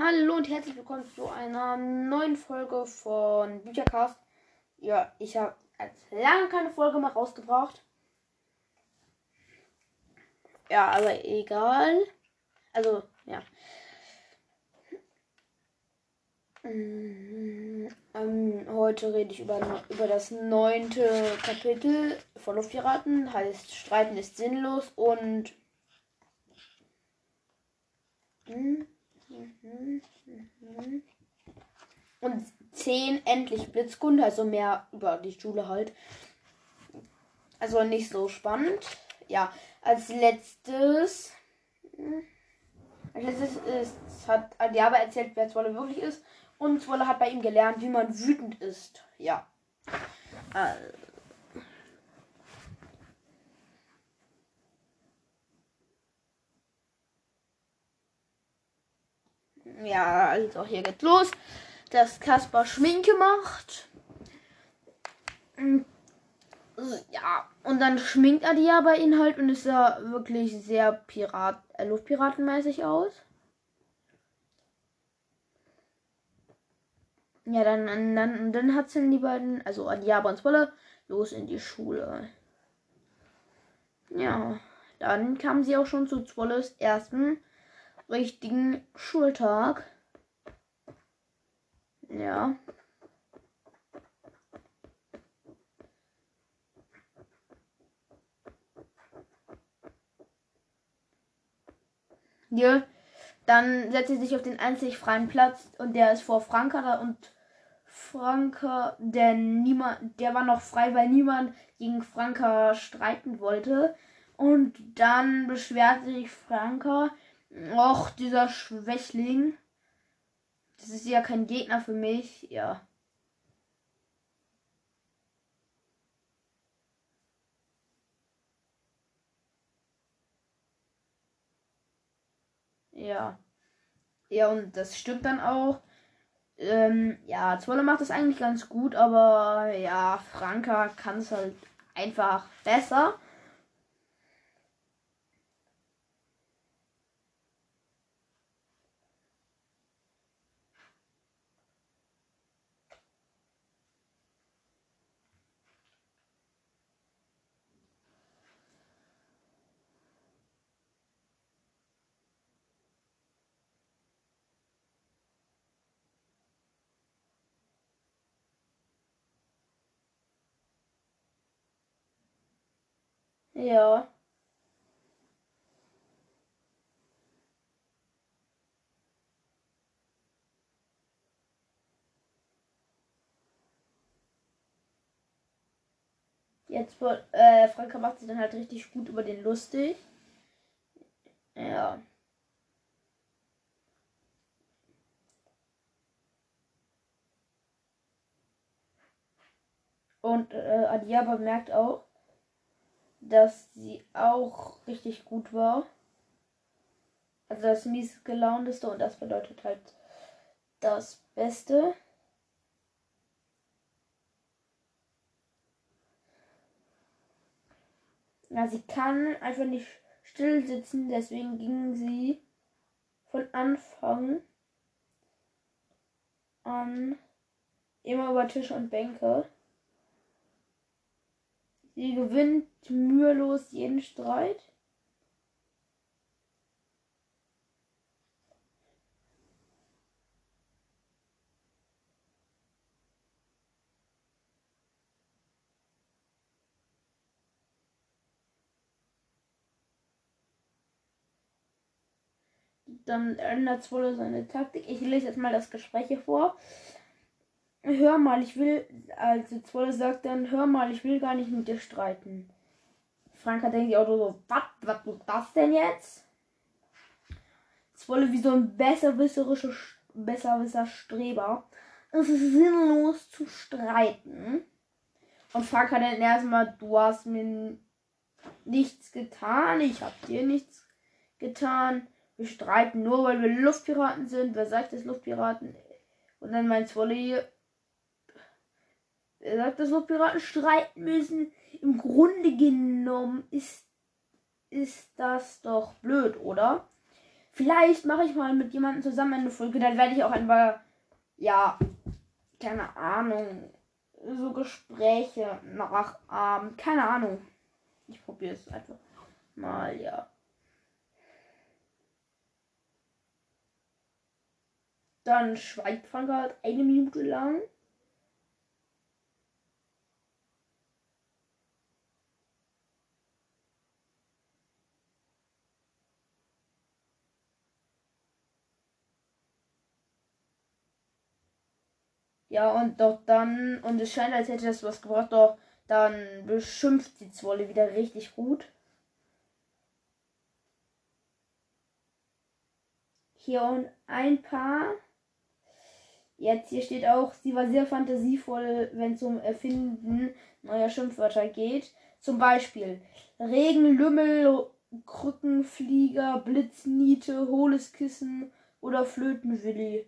Hallo und herzlich willkommen zu einer neuen Folge von Büchercast. Ja, ich habe lange keine Folge mehr rausgebracht. Ja, aber egal. Also, ja. Mm, ähm, heute rede ich über, über das neunte Kapitel von Luftpiraten. Heißt Streiten ist sinnlos und. Mm, Mhm, mhm. Und 10 endlich Blitzkunde, also mehr über die Schule halt. Also nicht so spannend. Ja, als letztes. Als letztes ist, hat Adiaba erzählt, wer Zwolle wirklich ist. Und Zwolle hat bei ihm gelernt, wie man wütend ist. Ja. Also. Ja, also hier geht's los. Dass Kaspar Schminke macht. Ja, und dann schminkt er die ja bei ihnen halt und ist ja wirklich sehr Pirat, äh, Luftpiratenmäßig aus. Ja, dann, dann, dann hat sie die beiden, also Adiaba und Zwolle, los in die Schule. Ja, dann kam sie auch schon zu Zwolles ersten richtigen Schultag. Ja. Hier. Dann setzt sie sich auf den einzig freien Platz und der ist vor Franka und Franka, der niemand, der war noch frei, weil niemand gegen Franka streiten wollte. Und dann beschwert sich Franka, Och, dieser Schwächling. Das ist ja kein Gegner für mich. Ja. Ja. Ja, und das stimmt dann auch. Ähm, ja, Zwolle macht das eigentlich ganz gut, aber ja, Franka kann es halt einfach besser. Ja. Jetzt äh, Franka macht sich dann halt richtig gut über den lustig. Ja. Und äh, Adiaba merkt auch, dass sie auch richtig gut war. Also das mies gelaunteste und das bedeutet halt das Beste. Ja, sie kann einfach nicht still sitzen, deswegen ging sie von Anfang an immer über Tische und Bänke. Sie gewinnt mühelos jeden Streit. Dann ändert Zwolle seine Taktik. Ich lese jetzt mal das Gespräch hier vor hör mal, ich will, also Zwolle sagt dann, hör mal, ich will gar nicht mit dir streiten. Franka denkt auch so, was, was ist das denn jetzt? Zwolle wie so ein besserwisserischer, besserwisser Streber. Es ist sinnlos zu streiten. Und Franka dann erstmal, du hast mir nichts getan, ich hab dir nichts getan. Wir streiten nur, weil wir Luftpiraten sind. Wer sagt es Luftpiraten? Und dann meint Zwolle, er sagt, dass wir Piraten streiten müssen. Im Grunde genommen ist, ist das doch blöd, oder? Vielleicht mache ich mal mit jemandem zusammen eine Folge. Dann werde ich auch einfach, ja, keine Ahnung, so Gespräche nachahmen. Keine Ahnung. Ich probiere es einfach mal, ja. Dann schweigt Frank halt eine Minute lang. Ja, und doch dann, und es scheint, als hätte das was gebracht, doch dann beschimpft die Zwolle wieder richtig gut. Hier und ein paar. Jetzt hier steht auch, sie war sehr fantasievoll, wenn es um Erfinden neuer Schimpfwörter geht. Zum Beispiel Regen, Lümmel, Krückenflieger, Blitzniete, hohles Kissen oder Flötenwilli.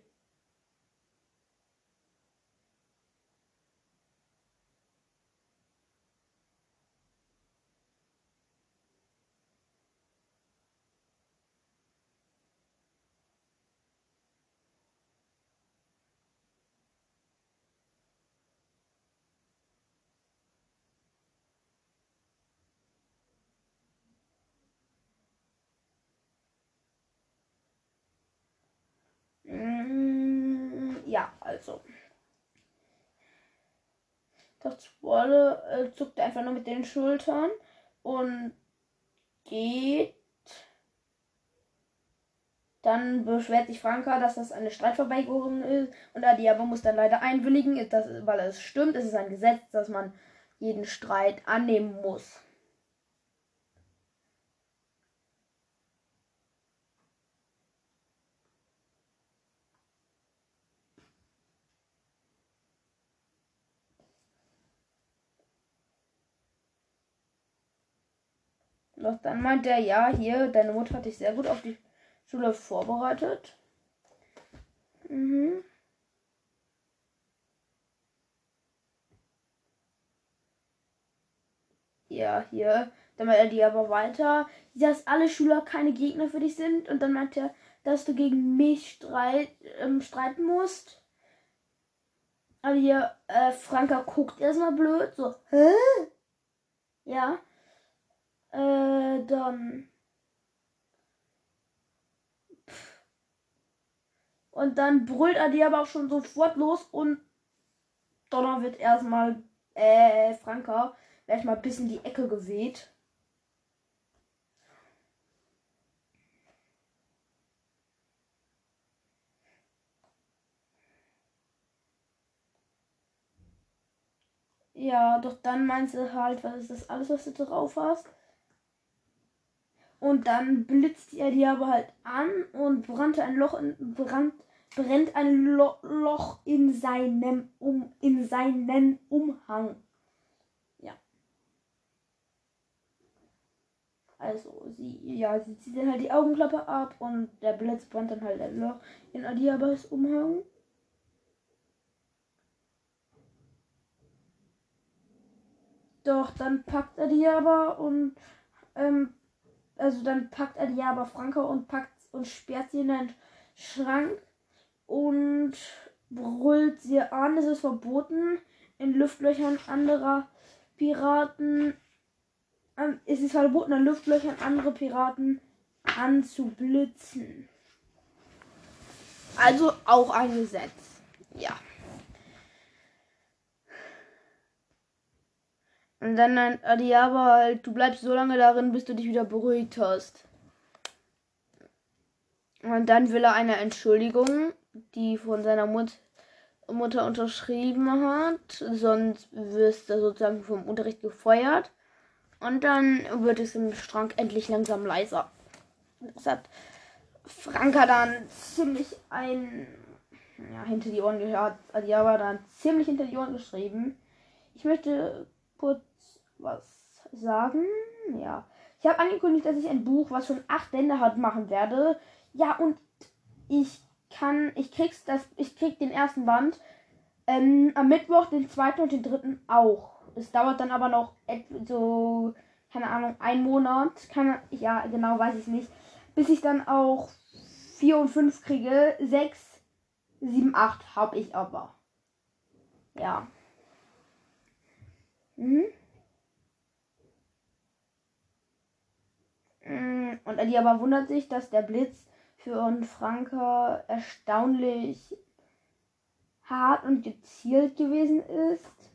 ja, also. Das Wolle äh, zuckt einfach nur mit den Schultern und geht. Dann beschwert sich Franka, dass das eine Streitverweigerung ist und Adiaba muss dann leider einwilligen, das, weil es stimmt. Es ist ein Gesetz, dass man jeden Streit annehmen muss. Doch dann meint er, ja, hier, deine Mutter hat dich sehr gut auf die Schule vorbereitet. Mhm. Ja, hier. Dann meint er die aber weiter, dass alle Schüler keine Gegner für dich sind. Und dann meint er, dass du gegen mich streit, ähm, streiten musst. Aber hier, äh, Franka guckt erstmal blöd, so, hä? Ja. Äh, dann. Und dann brüllt er die aber auch schon sofort los und Donner wird erstmal, äh, Franka, erstmal bis in die Ecke geweht. Ja, doch dann meinst du halt, was ist das alles, was du drauf hast? Und dann blitzt er die aber halt an und brannte ein Loch in, brand, brennt ein Lo Loch in seinem um in seinen Umhang. Ja. Also sie ja, sie zieht dann halt die Augenklappe ab und der Blitz brennt dann halt ein Loch in Adiabas Umhang. Doch dann packt aber und ähm, also dann packt er die aber Franka und packt und sperrt sie in den Schrank und brüllt sie an. Es ist verboten, in Luftlöchern anderer Piraten. Ähm, es ist verboten, in Luftlöchern andere Piraten anzublitzen. Also auch ein Gesetz. Ja. Und dann ein Adiaba halt, du bleibst so lange darin, bis du dich wieder beruhigt hast. Und dann will er eine Entschuldigung, die von seiner Mut Mutter unterschrieben hat. Sonst wirst du sozusagen vom Unterricht gefeuert. Und dann wird es im Strang endlich langsam leiser. Das hat Franka dann ziemlich ein. Ja, hinter die Ohren gehört. Adiaba dann ziemlich hinter die Ohren geschrieben. Ich möchte kurz was sagen. Ja. Ich habe angekündigt, dass ich ein Buch, was schon acht Bände hat, machen werde. Ja, und ich kann, ich krieg's das, ich krieg den ersten Band ähm, am Mittwoch, den zweiten und den dritten auch. Es dauert dann aber noch so, keine Ahnung, ein Monat. Kann, ja, genau weiß ich nicht. Bis ich dann auch 4 und 5 kriege. 6, 7, 8 habe ich aber. Ja. Mhm. Und Ali aber wundert sich, dass der Blitz für einen Franker erstaunlich hart und gezielt gewesen ist.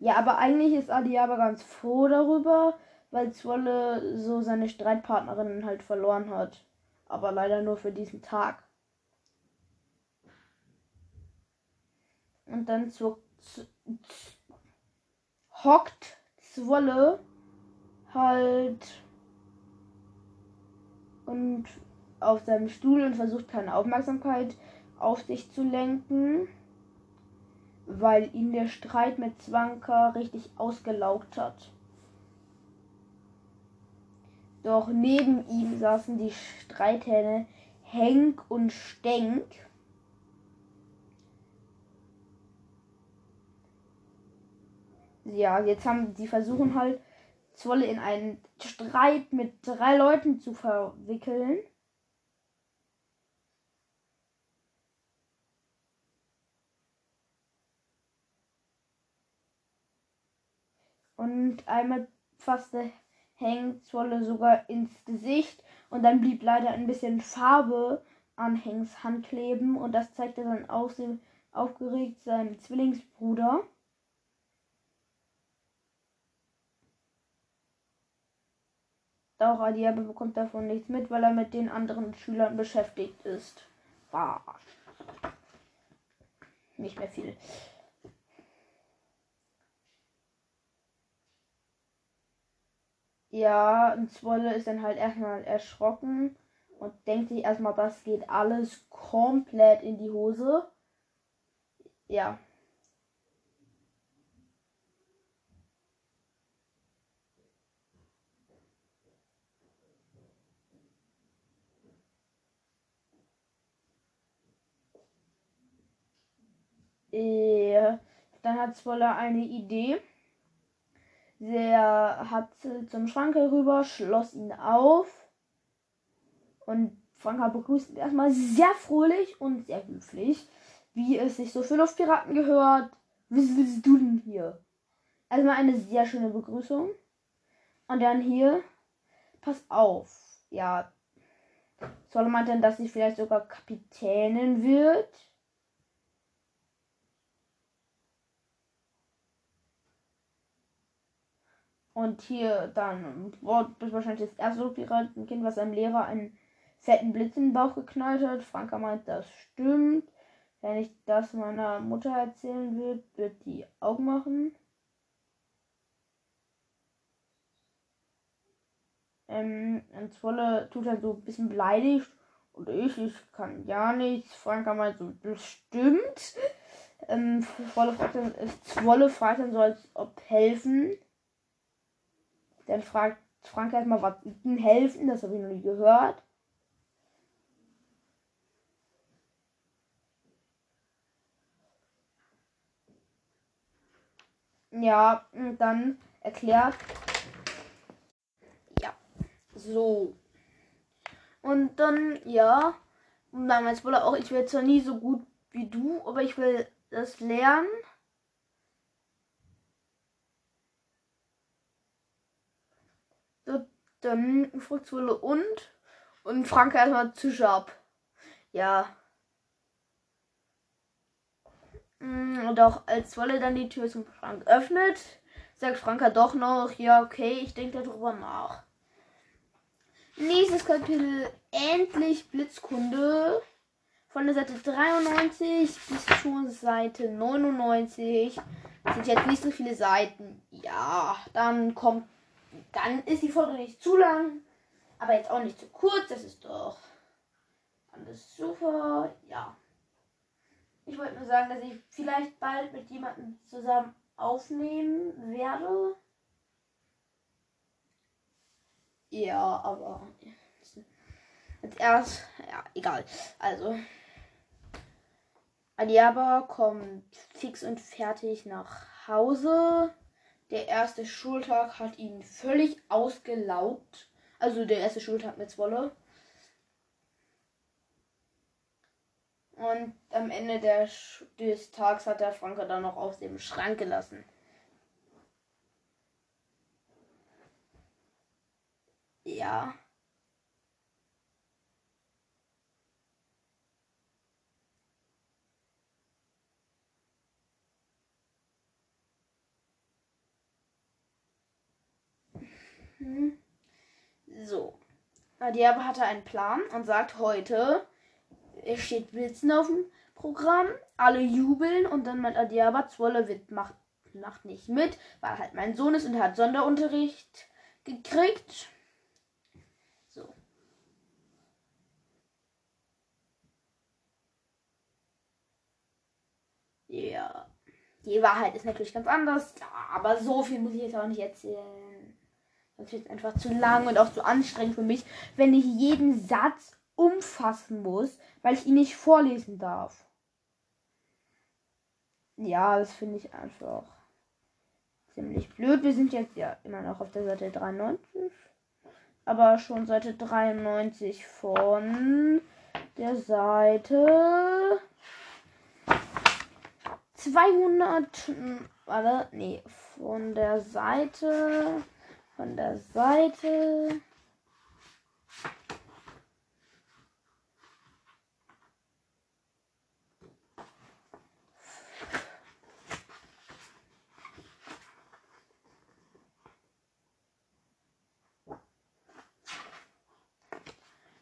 Ja, aber eigentlich ist Ali aber ganz froh darüber, weil Zwolle so seine Streitpartnerin halt verloren hat. Aber leider nur für diesen Tag. Und dann zu, hockt Zwolle halt und auf seinem Stuhl und versucht keine Aufmerksamkeit auf sich zu lenken, weil ihn der Streit mit Zwanka richtig ausgelaugt hat. Doch neben ihm saßen die Streithähne Henk und Stenk. Ja, jetzt haben sie versuchen halt Zwolle in einen Streit mit drei Leuten zu verwickeln. Und einmal fasste Hank Zwolle sogar ins Gesicht und dann blieb leider ein bisschen Farbe an Hanks Hand kleben und das zeigte dann aufgeregt seinem Zwillingsbruder. Auch Adiabe bekommt davon nichts mit, weil er mit den anderen Schülern beschäftigt ist. War nicht mehr viel. Ja, und Zwolle ist dann halt erstmal erschrocken und denkt sich erstmal, das geht alles komplett in die Hose. Ja. Dann hat Zwolle eine Idee. Der hat zum Schrank rüber, schloss ihn auf. Und Franka begrüßt ihn erstmal sehr fröhlich und sehr höflich, wie es sich so für Luftpiraten gehört. Was willst du denn hier? Erstmal eine sehr schöne Begrüßung. Und dann hier, pass auf. Ja, soll man denn, dass sie vielleicht sogar Kapitänin wird? Und hier dann Wort ist wahrscheinlich das erste Piratenkind, was seinem Lehrer einen fetten Blitz in den Bauch geknallt hat. Franka meint, das stimmt. Wenn ich das meiner Mutter erzählen würde, wird die Augen machen. Ähm, Zwolle tut er so ein bisschen beleidigt. Und ich, ich kann ja nichts. Franka meint so, bestimmt. Ähm, Zwolle fragt dann, Zwolle fragt dann so, als ob helfen. Dann fragt Frank erstmal, was ihm helfen, das habe ich noch nie gehört. Ja, und dann erklärt. Ja, so. Und dann, ja, und meint Spoiler auch, ich werde zwar nie so gut wie du, aber ich will das lernen. Dann fragt Wolle und. Und Frank erstmal Tische ab. Ja. Mm, und auch als Wolle dann die Tür zum Frank öffnet, sagt Franka doch noch, ja, okay, ich denke darüber nach. Nächstes Kapitel, endlich Blitzkunde. Von der Seite 93 bis zur Seite 99. Das sind jetzt nicht so viele Seiten. Ja, dann kommt dann ist die Folge nicht zu lang, aber jetzt auch nicht zu kurz. Das ist doch alles super. Ja. Ich wollte nur sagen, dass ich vielleicht bald mit jemandem zusammen aufnehmen werde. Ja, aber jetzt erst, ja, egal. Also, Adiaba kommt fix und fertig nach Hause. Der erste Schultag hat ihn völlig ausgelaugt. Also der erste Schultag mit Zwolle. Und am Ende des Tags hat der Franke dann noch aus dem Schrank gelassen. Ja. Hm. So. Adiaba hatte einen Plan und sagt heute, es steht Blitzen auf dem Programm, alle jubeln und dann meint Adiaba, Zwolle wird macht, macht nicht mit, weil halt mein Sohn ist und hat Sonderunterricht gekriegt. So. Ja. Die Wahrheit ist natürlich ganz anders, aber so viel muss ich jetzt auch nicht erzählen. Das wird einfach zu lang und auch zu anstrengend für mich, wenn ich jeden Satz umfassen muss, weil ich ihn nicht vorlesen darf. Ja, das finde ich einfach ziemlich blöd. Wir sind jetzt ja immer noch auf der Seite 93. Aber schon Seite 93 von der Seite 200. Warte, nee, von der Seite. Von der Seite.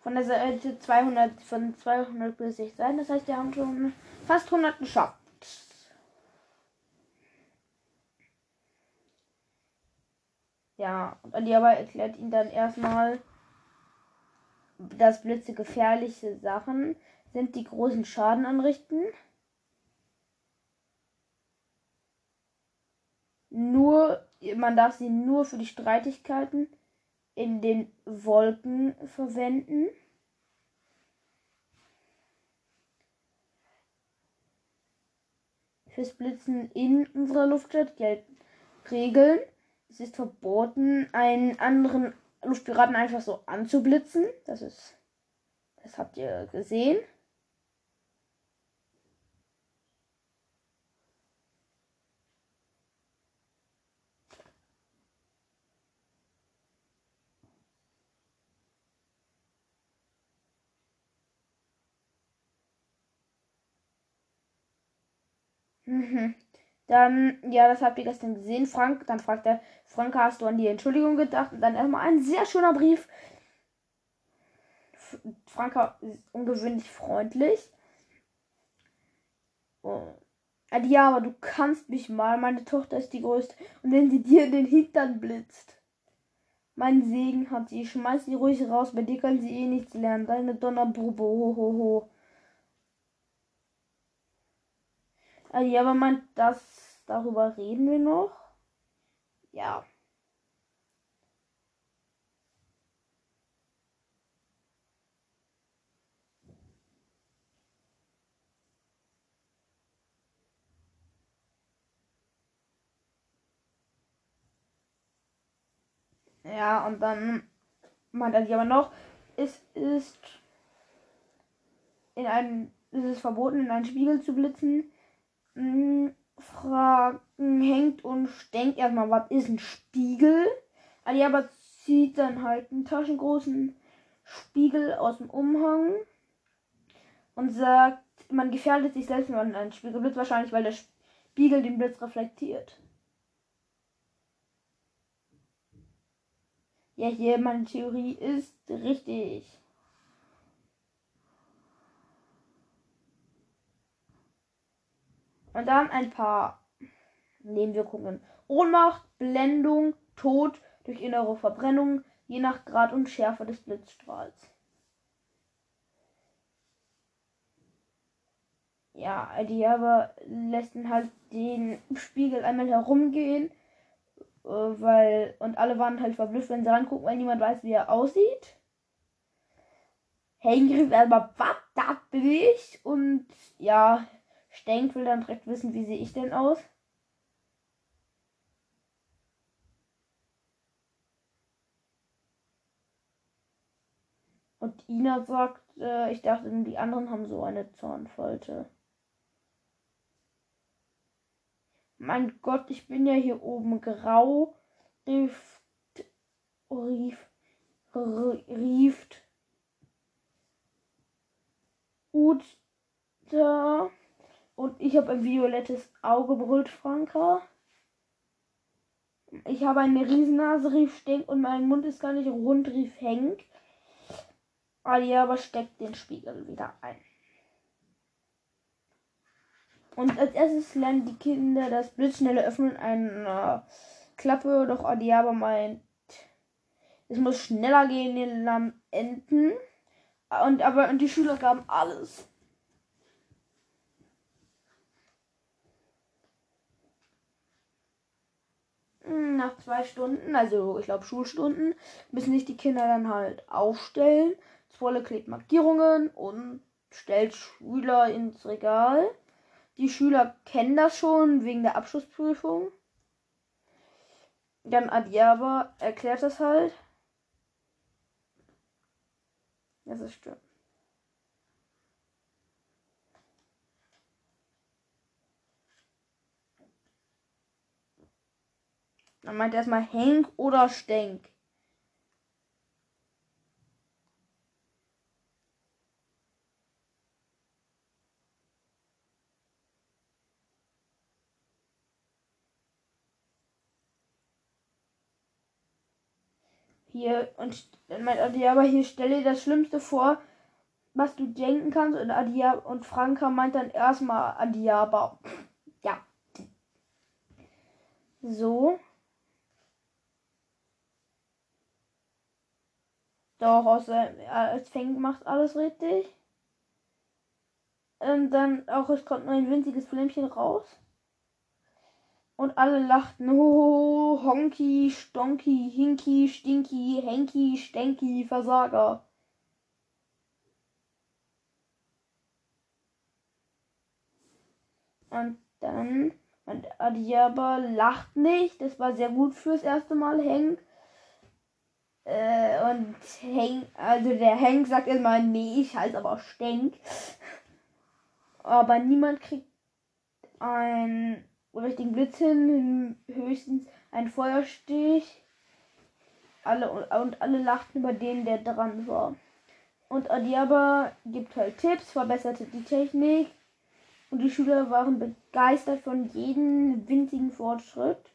von der Seite 200 von 200 bis 6 Seiten. Das heißt, wir haben schon fast 100 geschafft. Ja, und Aliaba erklärt ihnen dann erstmal, dass Blitze gefährliche Sachen sind, die großen Schaden anrichten. Nur, man darf sie nur für die Streitigkeiten in den Wolken verwenden. Fürs Blitzen in unserer Luftstadt gelten Regeln. Es ist verboten, einen anderen Luftpiraten einfach so anzublitzen. Das ist. Das habt ihr gesehen. Mhm. Dann, ja, das habt ihr gestern gesehen, Frank. Dann fragt er, Frank, hast du an die Entschuldigung gedacht? Und dann erstmal ein sehr schöner Brief. Franka ist ungewöhnlich freundlich. Oh. Ja, aber du kannst mich mal. Meine Tochter ist die größte. Und wenn sie dir in den Hintern blitzt. Mein Segen hat sie. Schmeiß sie ruhig raus. Bei dir kann sie eh nichts lernen. Deine Donnerbrube. Ho, ho, ho. Ja, aber meint das, darüber reden wir noch? Ja. Ja, und dann meint er aber noch, es ist in einen, es ist verboten, in einen Spiegel zu blitzen. Hm, Fragen hängt und denkt erstmal, was ist ein Spiegel? Ali aber zieht dann halt einen taschengroßen Spiegel aus dem Umhang und sagt, man gefährdet sich selbst, wenn man einen Spiegel blitzt, wahrscheinlich, weil der Spiegel den Blitz reflektiert. Ja, hier, meine Theorie ist richtig. Und dann ein paar Nebenwirkungen. Ohnmacht, Blendung, Tod durch innere Verbrennung, je nach Grad und Schärfe des Blitzstrahls. Ja, die aber lässt halt den Spiegel einmal herumgehen, äh, weil und alle waren halt verblüfft, wenn sie rangucken, weil niemand weiß, wie er aussieht. Henry aber was, da bin ich und ja, Stenk will dann direkt wissen, wie sehe ich denn aus? Und Ina sagt, äh, ich dachte, die anderen haben so eine Zornfalte. Mein Gott, ich bin ja hier oben grau. Rieft. Rief. Rieft. Uta. Und ich habe ein violettes Auge, brüllt Franka. Ich habe eine Riesennase, rief Stenk und mein Mund ist gar nicht rund, rief Henk. Ali aber steckt den Spiegel wieder ein. Und als erstes lernen die Kinder das blitzschnelle Öffnen einer Klappe, doch Adiaba meint, es muss schneller gehen den Enden. Und aber und die Schüler gaben alles. Nach zwei Stunden, also ich glaube Schulstunden, müssen sich die Kinder dann halt aufstellen. Zwolle klebt Markierungen und stellt Schüler ins Regal. Die Schüler kennen das schon wegen der Abschlussprüfung. Dann Adiaba erklärt das halt. Das ist stimmt. Dann meint er erstmal Henk oder Stenk. Hier, und dann meint Adiaba, hier stelle das Schlimmste vor, was du denken kannst. Und Adiaba und Franka meint dann erstmal Adiaba. Ja. So. Doch, außer als Feng macht alles richtig. Und dann auch, es kommt nur ein winziges Flämmchen raus. Und alle lachten. Ho, Honky, Stonky, Hinky, Stinky, Henky, Stenky, Versager. Und dann, und Adiaba lacht nicht. Das war sehr gut fürs erste Mal, Henk. Äh, und Henk, also der Henk sagt immer, nee, ich heiße aber Stenk. Aber niemand kriegt ein richtigen Blitz hin, höchstens ein Feuerstich. Alle und alle lachten über den, der dran war. Und Adiaba gibt halt Tipps, verbesserte die Technik und die Schüler waren begeistert von jedem winzigen Fortschritt.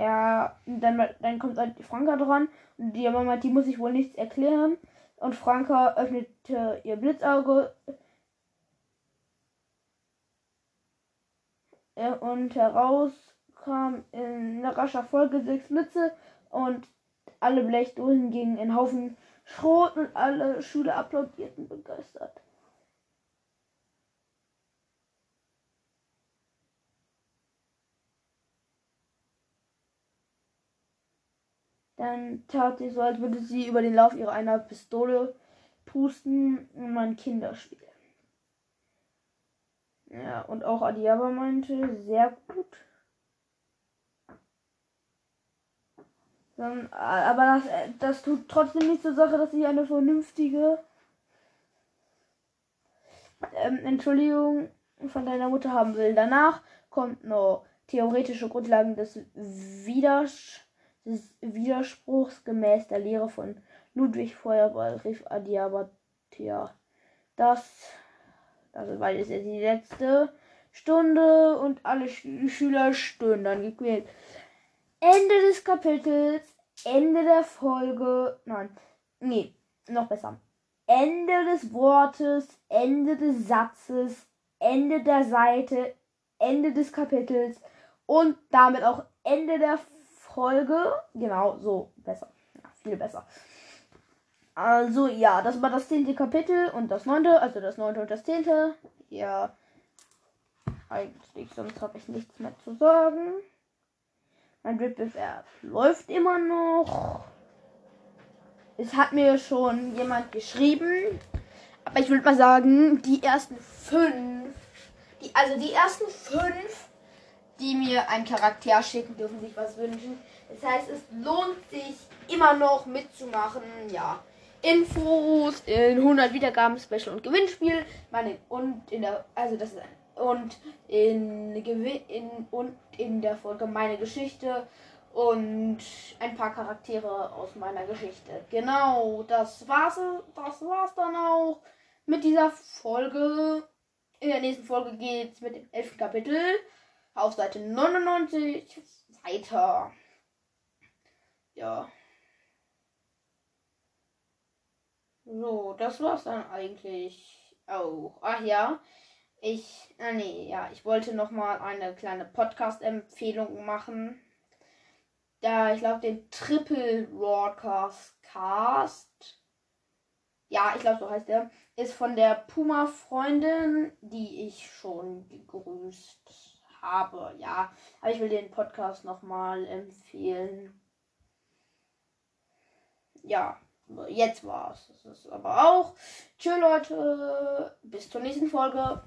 Ja, dann, dann kommt halt Franka dran und die Mama, die muss sich wohl nichts erklären. Und Franka öffnete ihr Blitzauge. Und heraus kam in rascher Folge sechs Blitze und alle Blechdosen gingen in Haufen Schrot und alle Schüler applaudierten begeistert. Dann tat sie so, als würde sie über den Lauf ihrer einer Pistole pusten in mein Kinderspiel. Ja, und auch Adiaba meinte, sehr gut. Dann, aber das, das tut trotzdem nicht zur Sache, dass ich eine vernünftige ähm, Entschuldigung von deiner Mutter haben will. Danach kommt noch theoretische Grundlagen des Widerstands des Widerspruchs gemäß der Lehre von Ludwig Feuerball rief Adiabatia. Das, das war jetzt die letzte Stunde und alle Sch Schüler stöhnen dann gequält. Ende des Kapitels, Ende der Folge, nein, nee, noch besser. Ende des Wortes, Ende des Satzes, Ende der Seite, Ende des Kapitels und damit auch Ende der Folge. Genau, so besser. Ja, viel besser. Also ja, das war das zehnte Kapitel und das neunte, also das neunte und das zehnte. Ja, eigentlich, sonst habe ich nichts mehr zu sagen. Mein Wettbewerb läuft immer noch. Es hat mir schon jemand geschrieben. Aber ich würde mal sagen, die ersten fünf Die, also die ersten fünf, die mir einen Charakter schicken, dürfen sich was wünschen. Das heißt, es lohnt sich immer noch mitzumachen. Ja. Infos in 100 Wiedergaben, Special und Gewinnspiel. Meine, und in der, also das ist ein, und in, in, und in der Folge meine Geschichte und ein paar Charaktere aus meiner Geschichte. Genau, das war's, das war's dann auch mit dieser Folge. In der nächsten Folge geht's mit dem elften Kapitel auf Seite 99 weiter. Ja. So, das war's dann eigentlich auch. Ach ja, ich, äh, nee, ja, ich wollte noch mal eine kleine Podcast-Empfehlung machen. Da, ich glaube, den Triple Broadcast Cast. Ja, ich glaube, so heißt der. Ist von der Puma-Freundin, die ich schon gegrüßt habe. Ja, aber ich will den Podcast noch mal empfehlen. Ja jetzt war's. Das ist aber auch. Tschö, Leute. Bis zur nächsten Folge.